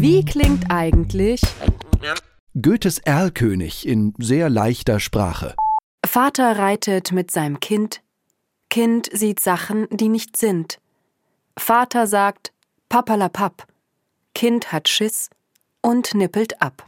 Wie klingt eigentlich Goethes Erlkönig in sehr leichter Sprache. Vater reitet mit seinem Kind, Kind sieht Sachen, die nicht sind. Vater sagt Papalapap. Kind hat Schiss und nippelt ab.